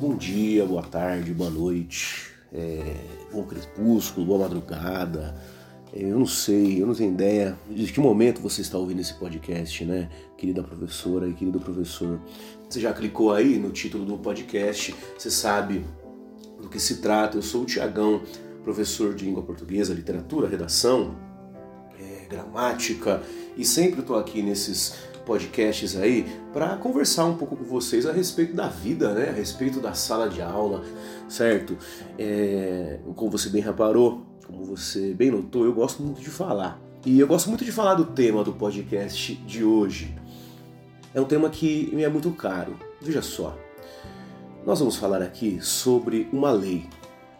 Bom dia, boa tarde, boa noite, é, bom crepúsculo, boa madrugada. É, eu não sei, eu não tenho ideia de que momento você está ouvindo esse podcast, né, querida professora e querido professor. Você já clicou aí no título do podcast, você sabe do que se trata. Eu sou o Tiagão, professor de língua portuguesa, literatura, redação, gramática e sempre estou aqui nesses podcasts aí para conversar um pouco com vocês a respeito da vida, né? A respeito da sala de aula, certo? É, como você bem reparou, como você bem notou, eu gosto muito de falar. E eu gosto muito de falar do tema do podcast de hoje. É um tema que me é muito caro. Veja só. Nós vamos falar aqui sobre uma lei.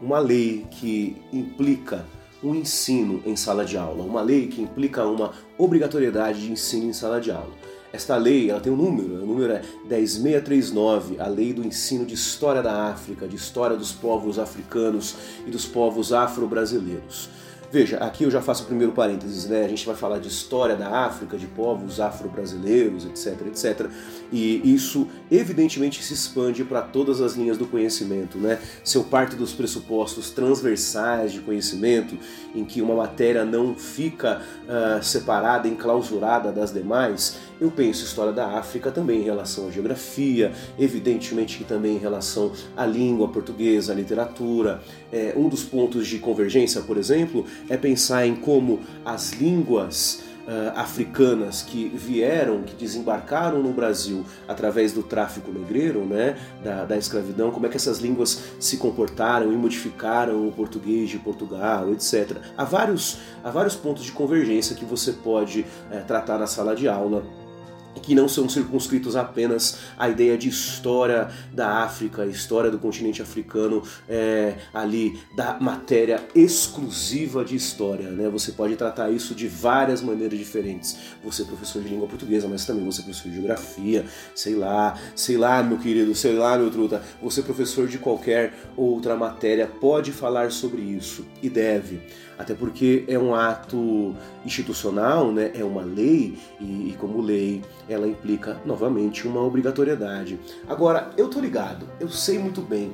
Uma lei que implica um ensino em sala de aula, uma lei que implica uma obrigatoriedade de ensino em sala de aula. Esta lei ela tem um número, o número é 10639, a lei do ensino de história da África, de história dos povos africanos e dos povos afro-brasileiros. Veja, aqui eu já faço o primeiro parênteses, né? A gente vai falar de história da África, de povos afro-brasileiros, etc, etc. E isso evidentemente se expande para todas as linhas do conhecimento, né? Se eu parto dos pressupostos transversais de conhecimento, em que uma matéria não fica uh, separada, enclausurada das demais, eu penso história da África também em relação à geografia, evidentemente que também em relação à língua portuguesa, à literatura. É, um dos pontos de convergência, por exemplo, é pensar em como as línguas uh, africanas que vieram, que desembarcaram no Brasil através do tráfico negreiro, né, da, da escravidão, como é que essas línguas se comportaram e modificaram o português de Portugal, etc. Há vários, há vários pontos de convergência que você pode uh, tratar na sala de aula que não são circunscritos apenas à ideia de história da África, história do continente africano, é, ali da matéria exclusiva de história. Né? Você pode tratar isso de várias maneiras diferentes. Você é professor de língua portuguesa, mas também você é professor de geografia, sei lá, sei lá, meu querido, sei lá, meu truta. Você é professor de qualquer outra matéria, pode falar sobre isso e deve até porque é um ato institucional, né? é uma lei, e, e, como lei ela implica novamente uma obrigatoriedade. Agora, eu tô ligado, eu sei muito bem,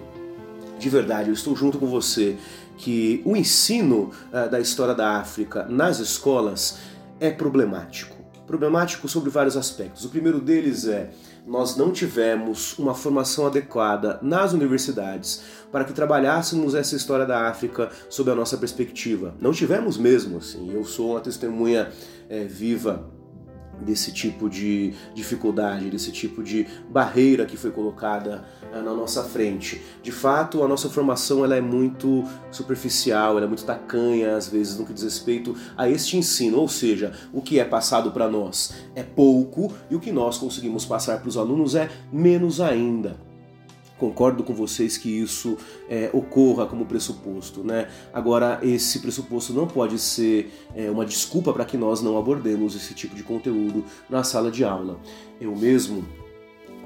de verdade, eu estou junto com você, que o ensino uh, da história da África nas escolas é problemático. Problemático sobre vários aspectos. O primeiro deles é nós não tivemos uma formação adequada nas universidades para que trabalhássemos essa história da África sob a nossa perspectiva. Não tivemos mesmo, assim. Eu sou uma testemunha é, viva desse tipo de dificuldade, desse tipo de barreira que foi colocada eh, na nossa frente. De fato, a nossa formação ela é muito superficial, ela é muito tacanha às vezes no que diz respeito a este ensino, ou seja, o que é passado para nós é pouco e o que nós conseguimos passar para os alunos é menos ainda. Concordo com vocês que isso é, ocorra como pressuposto, né? Agora, esse pressuposto não pode ser é, uma desculpa para que nós não abordemos esse tipo de conteúdo na sala de aula. Eu mesmo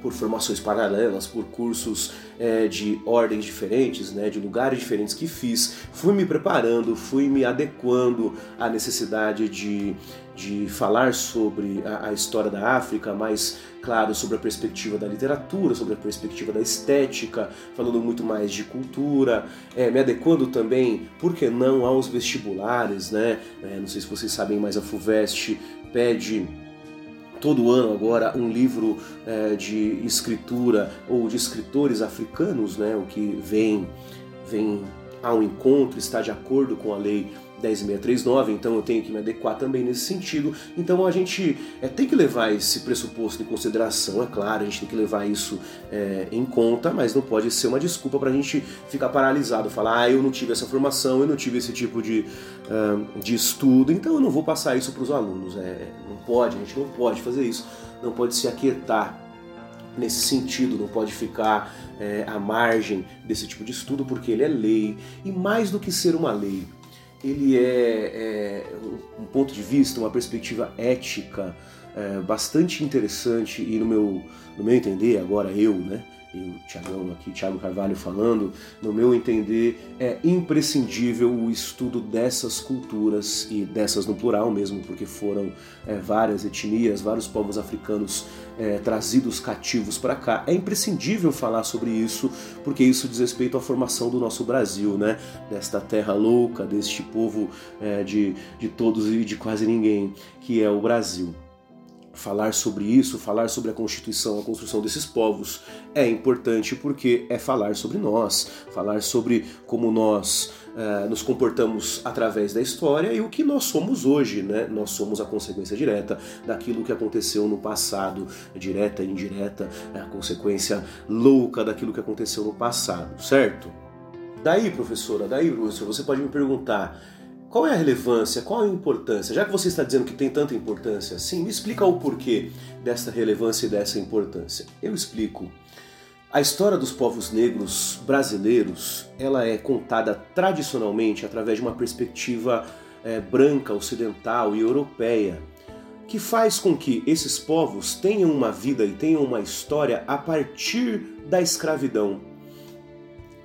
por formações paralelas, por cursos é, de ordens diferentes, né, de lugares diferentes que fiz, fui me preparando, fui me adequando à necessidade de, de falar sobre a, a história da África, mais claro, sobre a perspectiva da literatura, sobre a perspectiva da estética, falando muito mais de cultura, é, me adequando também, por que não, aos vestibulares, né? É, não sei se vocês sabem, mas a FUVEST pede todo ano agora um livro é, de escritura ou de escritores africanos, né, o que vem, vem ao encontro, está de acordo com a lei 10639, então eu tenho que me adequar também nesse sentido. Então a gente é, tem que levar esse pressuposto em consideração, é claro, a gente tem que levar isso é, em conta, mas não pode ser uma desculpa para a gente ficar paralisado, falar, ah, eu não tive essa formação, eu não tive esse tipo de, uh, de estudo, então eu não vou passar isso para os alunos. É, não pode, a gente não pode fazer isso, não pode se aquietar nesse sentido, não pode ficar é, à margem desse tipo de estudo, porque ele é lei, e mais do que ser uma lei, ele é, é um ponto de vista, uma perspectiva ética é, bastante interessante e no meu, no meu entender, agora eu, né, e o Tiagão aqui, Tiago Carvalho falando, no meu entender, é imprescindível o estudo dessas culturas, e dessas no plural mesmo, porque foram é, várias etnias, vários povos africanos é, trazidos cativos para cá. É imprescindível falar sobre isso, porque isso diz respeito à formação do nosso Brasil, né? Desta terra louca, deste povo é, de, de todos e de quase ninguém, que é o Brasil falar sobre isso, falar sobre a constituição, a construção desses povos é importante porque é falar sobre nós, falar sobre como nós uh, nos comportamos através da história e o que nós somos hoje, né? Nós somos a consequência direta daquilo que aconteceu no passado, direta e indireta, é a consequência louca daquilo que aconteceu no passado, certo? Daí, professora, daí, professor, você pode me perguntar qual é a relevância, qual a importância? Já que você está dizendo que tem tanta importância assim, me explica o porquê dessa relevância e dessa importância. Eu explico. A história dos povos negros brasileiros, ela é contada tradicionalmente através de uma perspectiva é, branca, ocidental e europeia, que faz com que esses povos tenham uma vida e tenham uma história a partir da escravidão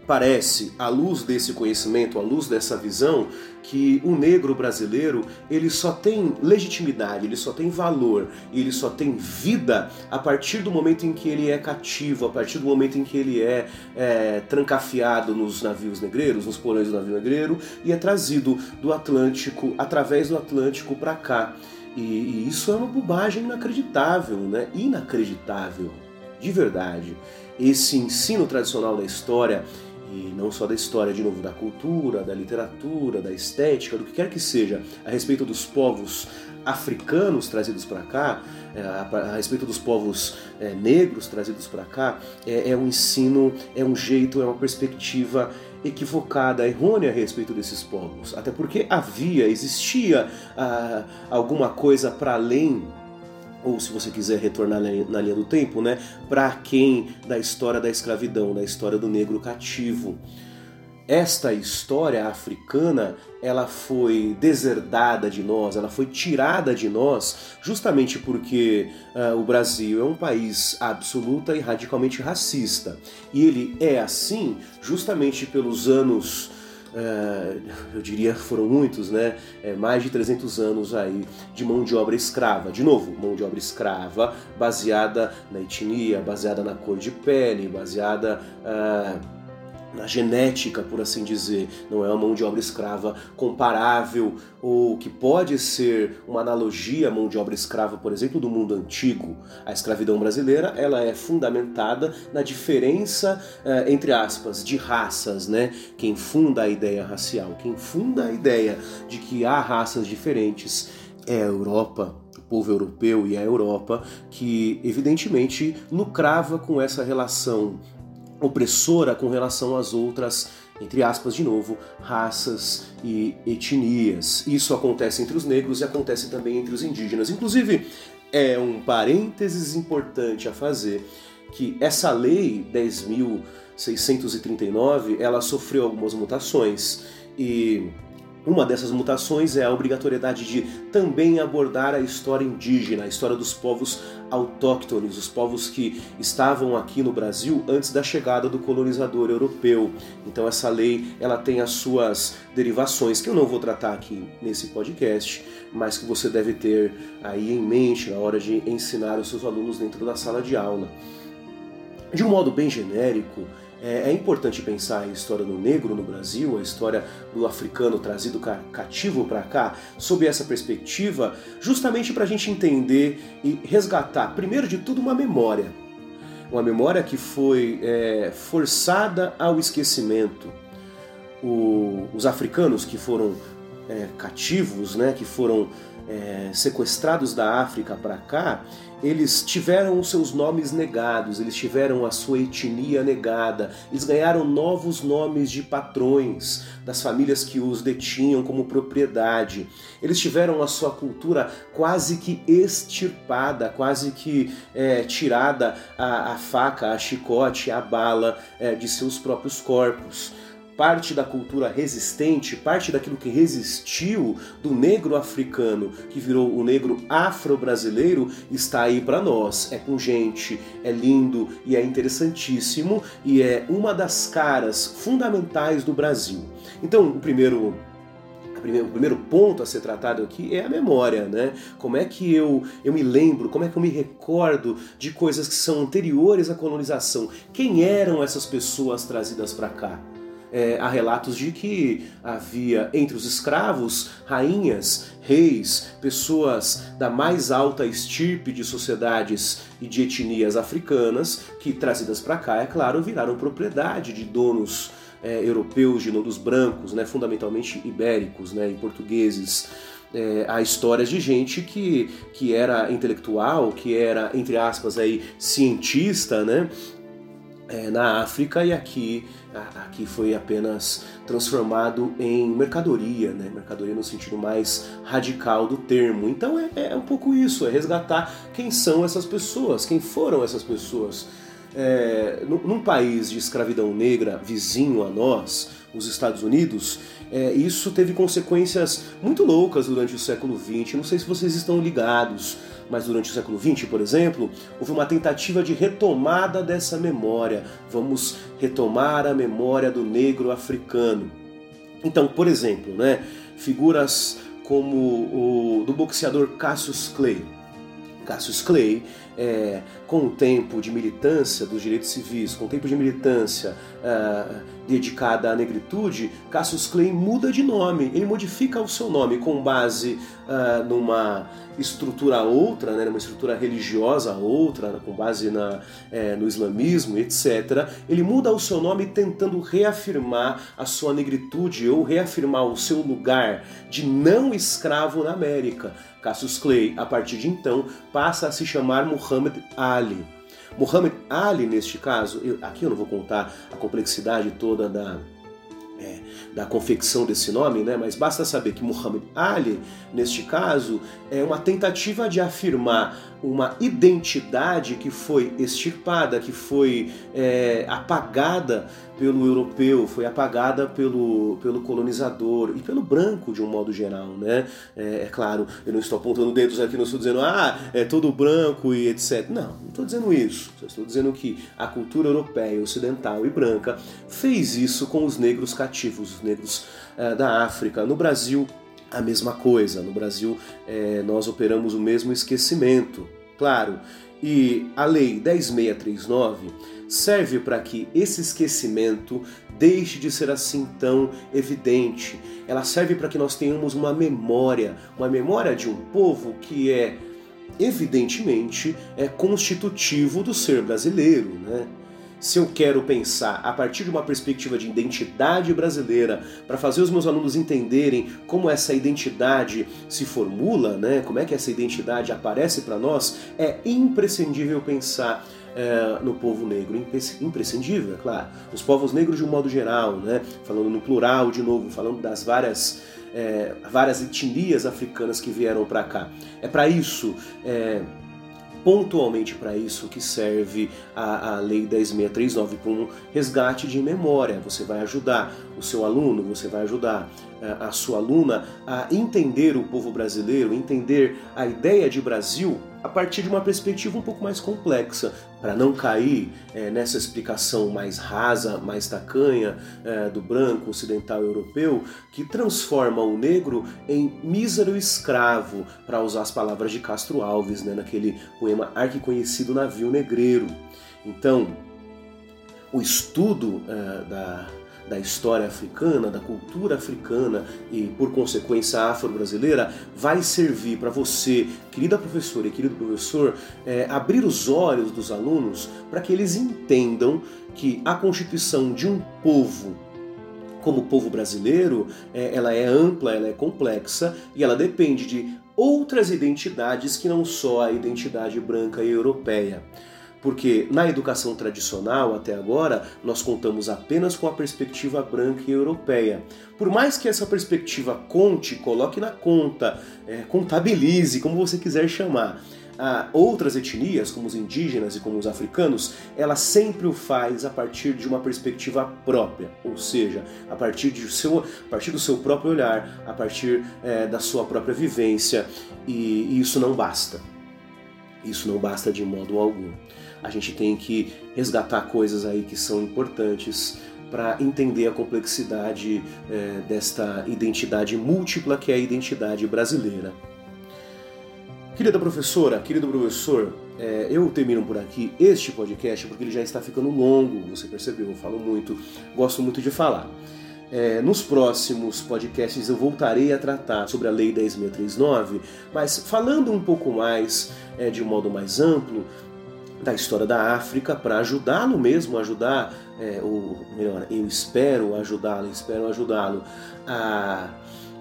parece, à luz desse conhecimento, à luz dessa visão, que o negro brasileiro ele só tem legitimidade, ele só tem valor, ele só tem vida a partir do momento em que ele é cativo, a partir do momento em que ele é, é trancafiado nos navios negreiros, nos porões do navio negreiro e é trazido do Atlântico, através do Atlântico para cá. E, e isso é uma bobagem inacreditável, né? Inacreditável, de verdade. Esse ensino tradicional da história e não só da história, de novo, da cultura, da literatura, da estética, do que quer que seja, a respeito dos povos africanos trazidos para cá, é, a, respeito dos povos é, negros trazidos para cá, é, é um ensino, é um jeito, é uma perspectiva equivocada, errônea a respeito desses povos. Até porque havia, existia ah, alguma coisa para além ou se você quiser retornar na linha do tempo, né, para quem da história da escravidão, da história do negro cativo. Esta história africana, ela foi deserdada de nós, ela foi tirada de nós, justamente porque uh, o Brasil é um país absoluta e radicalmente racista. E ele é assim justamente pelos anos eu diria foram muitos, né? É, mais de 300 anos aí de mão de obra escrava. De novo, mão de obra escrava baseada na etnia, baseada na cor de pele, baseada uh, na genética, por assim dizer. Não é uma mão de obra escrava comparável ou que pode ser uma analogia à mão de obra escrava, por exemplo, do mundo antigo. A escravidão brasileira ela é fundamentada na diferença, eh, entre aspas, de raças, né? Quem funda a ideia racial, quem funda a ideia de que há raças diferentes é a Europa, o povo europeu e a Europa, que evidentemente lucrava com essa relação opressora com relação às outras, entre aspas de novo, raças e etnias. Isso acontece entre os negros e acontece também entre os indígenas. Inclusive, é um parênteses importante a fazer que essa lei 10.639 ela sofreu algumas mutações e uma dessas mutações é a obrigatoriedade de também abordar a história indígena, a história dos povos autóctones, os povos que estavam aqui no Brasil antes da chegada do colonizador europeu. Então essa lei, ela tem as suas derivações que eu não vou tratar aqui nesse podcast, mas que você deve ter aí em mente na hora de ensinar os seus alunos dentro da sala de aula. De um modo bem genérico, é, é, importante pensar a história do negro no Brasil, a história do africano trazido cativo para cá, sob essa perspectiva, justamente para a gente entender e resgatar, primeiro de tudo, uma memória. Uma memória que foi é, forçada ao esquecimento. O, os africanos que foram é, cativos, né, que foram é, sequestrados da África para cá, eles tiveram os seus nomes negados, eles tiveram a sua etnia negada, eles ganharam novos nomes de patrões das famílias que os detinham como propriedade. Eles tiveram a sua cultura quase que extirpada, quase que é, tirada a, a, faca, a chicote, a bala é, de seus próprios corpos parte da cultura resistente, parte daquilo que resistiu do negro africano, que virou o negro afro-brasileiro, está aí para nós. É pungente, é lindo e é interessantíssimo e é uma das caras fundamentais do Brasil. Então, o primeiro o primeiro ponto a ser tratado aqui é a memória, né? Como é que eu, eu me lembro, como é que eu me recordo de coisas que são anteriores à colonização? Quem eram essas pessoas trazidas para cá? É, há relatos de que havia entre os escravos rainhas, reis, pessoas da mais alta estirpe de sociedades e de etnias africanas que, trazidas para cá, é claro, viraram propriedade de donos é, europeus, de donos brancos, né, fundamentalmente ibéricos né, e portugueses. É, há histórias de gente que, que era intelectual, que era, entre aspas, aí, cientista, né? É, na África e aqui aqui foi apenas transformado em mercadoria, né? mercadoria no sentido mais radical do termo. Então é, é um pouco isso, é resgatar quem são essas pessoas, quem foram essas pessoas. É, num país de escravidão negra vizinho a nós, os Estados Unidos, é, isso teve consequências muito loucas durante o século XX. Não sei se vocês estão ligados mas durante o século XX, por exemplo, houve uma tentativa de retomada dessa memória. Vamos retomar a memória do negro africano. Então, por exemplo, né, figuras como o do boxeador Cassius Clay. Cassius Clay, é, com o tempo de militância dos direitos civis, com o tempo de militância uh, dedicada à negritude, Cassius Clay muda de nome, ele modifica o seu nome com base uh, numa estrutura outra, né, numa estrutura religiosa outra, com base na, é, no islamismo, etc. Ele muda o seu nome tentando reafirmar a sua negritude ou reafirmar o seu lugar de não escravo na América. Cassius Clay, a partir de então, passa a se chamar Muhammad Ali. Muhammad Ali, neste caso, eu, aqui eu não vou contar a complexidade toda da, é, da confecção desse nome, né? mas basta saber que Muhammad Ali, neste caso, é uma tentativa de afirmar uma identidade que foi extirpada, que foi é, apagada pelo europeu, foi apagada pelo, pelo colonizador e pelo branco de um modo geral, né? É, é claro, eu não estou apontando dedos aqui, não estou dizendo, ah, é todo branco e etc. Não, não estou dizendo isso. Só estou dizendo que a cultura europeia, ocidental e branca fez isso com os negros cativos, os negros é, da África. No Brasil, a mesma coisa. No Brasil, é, nós operamos o mesmo esquecimento. Claro, e a Lei 10639 serve para que esse esquecimento deixe de ser assim tão evidente. Ela serve para que nós tenhamos uma memória, uma memória de um povo que é evidentemente é constitutivo do ser brasileiro, né? Se eu quero pensar a partir de uma perspectiva de identidade brasileira, para fazer os meus alunos entenderem como essa identidade se formula, né? como é que essa identidade aparece para nós, é imprescindível pensar é, no povo negro. Imprescindível, é claro. Os povos negros de um modo geral, né? falando no plural de novo, falando das várias, é, várias etnias africanas que vieram para cá. É para isso. É, pontualmente para isso que serve a, a Lei 10.639, para um resgate de memória. Você vai ajudar o seu aluno, você vai ajudar eh, a sua aluna a entender o povo brasileiro, entender a ideia de Brasil a partir de uma perspectiva um pouco mais complexa, para não cair é, nessa explicação mais rasa, mais tacanha é, do branco ocidental europeu, que transforma o negro em mísero escravo, para usar as palavras de Castro Alves, né, naquele poema arquiconhecido Navio Negreiro. Então, o estudo é, da da história africana, da cultura africana e, por consequência, afro-brasileira, vai servir para você, querida professora e querido professor, é, abrir os olhos dos alunos para que eles entendam que a constituição de um povo como o povo brasileiro, é, ela é ampla, ela é complexa e ela depende de outras identidades que não só a identidade branca e europeia porque na educação tradicional até agora nós contamos apenas com a perspectiva branca e europeia. Por mais que essa perspectiva conte, coloque na conta, é, contabilize, como você quiser chamar, a outras etnias, como os indígenas e como os africanos, ela sempre o faz a partir de uma perspectiva própria, ou seja, a partir, de seu, a partir do seu próprio olhar, a partir é, da sua própria vivência, e, e isso não basta. Isso não basta de modo algum. A gente tem que resgatar coisas aí que são importantes para entender a complexidade é, desta identidade múltipla que é a identidade brasileira. Querida professora, querido professor, é, eu termino por aqui este podcast porque ele já está ficando longo, você percebeu, eu falo muito, gosto muito de falar. É, nos próximos podcasts eu voltarei a tratar sobre a Lei 10.639, mas falando um pouco mais, é, de um modo mais amplo, da história da África para ajudá-lo mesmo, ajudar, é, ou melhor, eu espero ajudá-lo, espero ajudá-lo a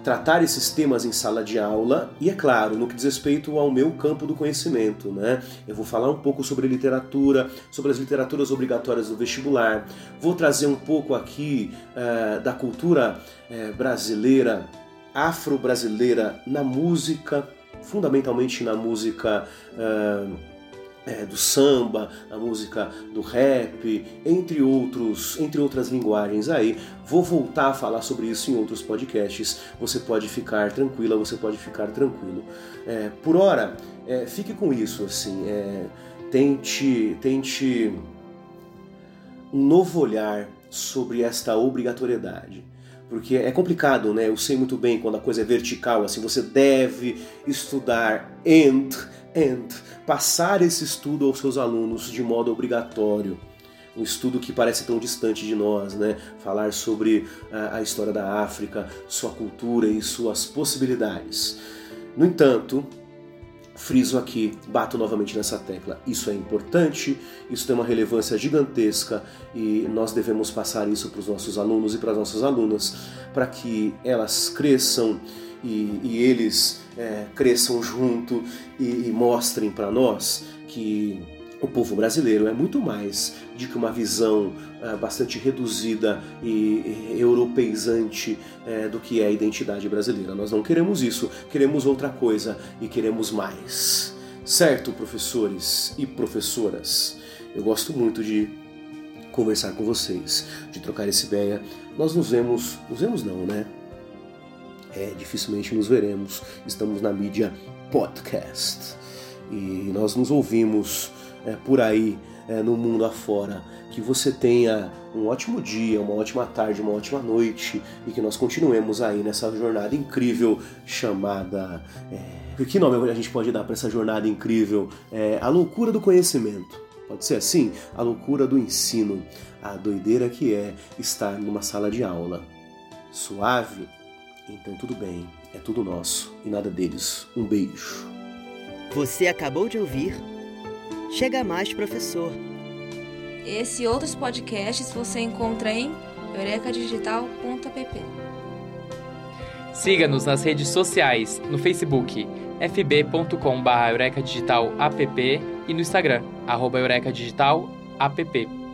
tratar esses temas em sala de aula e, é claro, no que diz respeito ao meu campo do conhecimento. Né? Eu vou falar um pouco sobre literatura, sobre as literaturas obrigatórias do vestibular, vou trazer um pouco aqui uh, da cultura uh, brasileira, afro-brasileira na música, fundamentalmente na música. Uh, é, do samba, a música do rap, entre outros, entre outras linguagens aí. Vou voltar a falar sobre isso em outros podcasts. Você pode ficar tranquila, você pode ficar tranquilo. É, por hora, é, fique com isso assim. É, tente, tente um novo olhar sobre esta obrigatoriedade porque é complicado, né? Eu sei muito bem quando a coisa é vertical, assim, você deve estudar and, and, passar esse estudo aos seus alunos de modo obrigatório. Um estudo que parece tão distante de nós, né? Falar sobre a, a história da África, sua cultura e suas possibilidades. No entanto, friso aqui, bato novamente nessa tecla. Isso é importante, isso tem uma relevância gigantesca e nós devemos passar isso para os nossos alunos e para as nossas alunas para que elas cresçam e, e eles é, cresçam junto e, e mostrem para nós que o povo brasileiro é muito mais do que uma visão uh, bastante reduzida e, europeizante uh, do que é a identidade brasileira. Nós não queremos isso, queremos outra coisa e queremos mais. Certo, professores e professoras? Eu gosto muito de conversar com vocês, de trocar essa ideia. Nós nos vemos, nos vemos não, né? É, dificilmente nos veremos. Estamos na mídia podcast e nós nos ouvimos é, por aí é, no mundo afora. Que você tenha um ótimo dia, uma ótima tarde, uma ótima noite e que nós continuemos aí nessa jornada incrível chamada. É, que nome a gente pode dar para essa jornada incrível? É, a loucura do conhecimento. Pode ser assim? A loucura do ensino. A doideira que é estar numa sala de aula. Suave? Então tudo bem, é tudo nosso e nada deles. Um beijo. Você acabou de ouvir Chega Mais Professor. Esse e outros podcasts você encontra em eurecadigital.app. Siga-nos nas redes sociais, no Facebook fb.com.br eurecadigital.app e no Instagram, arroba eurecadigital.app.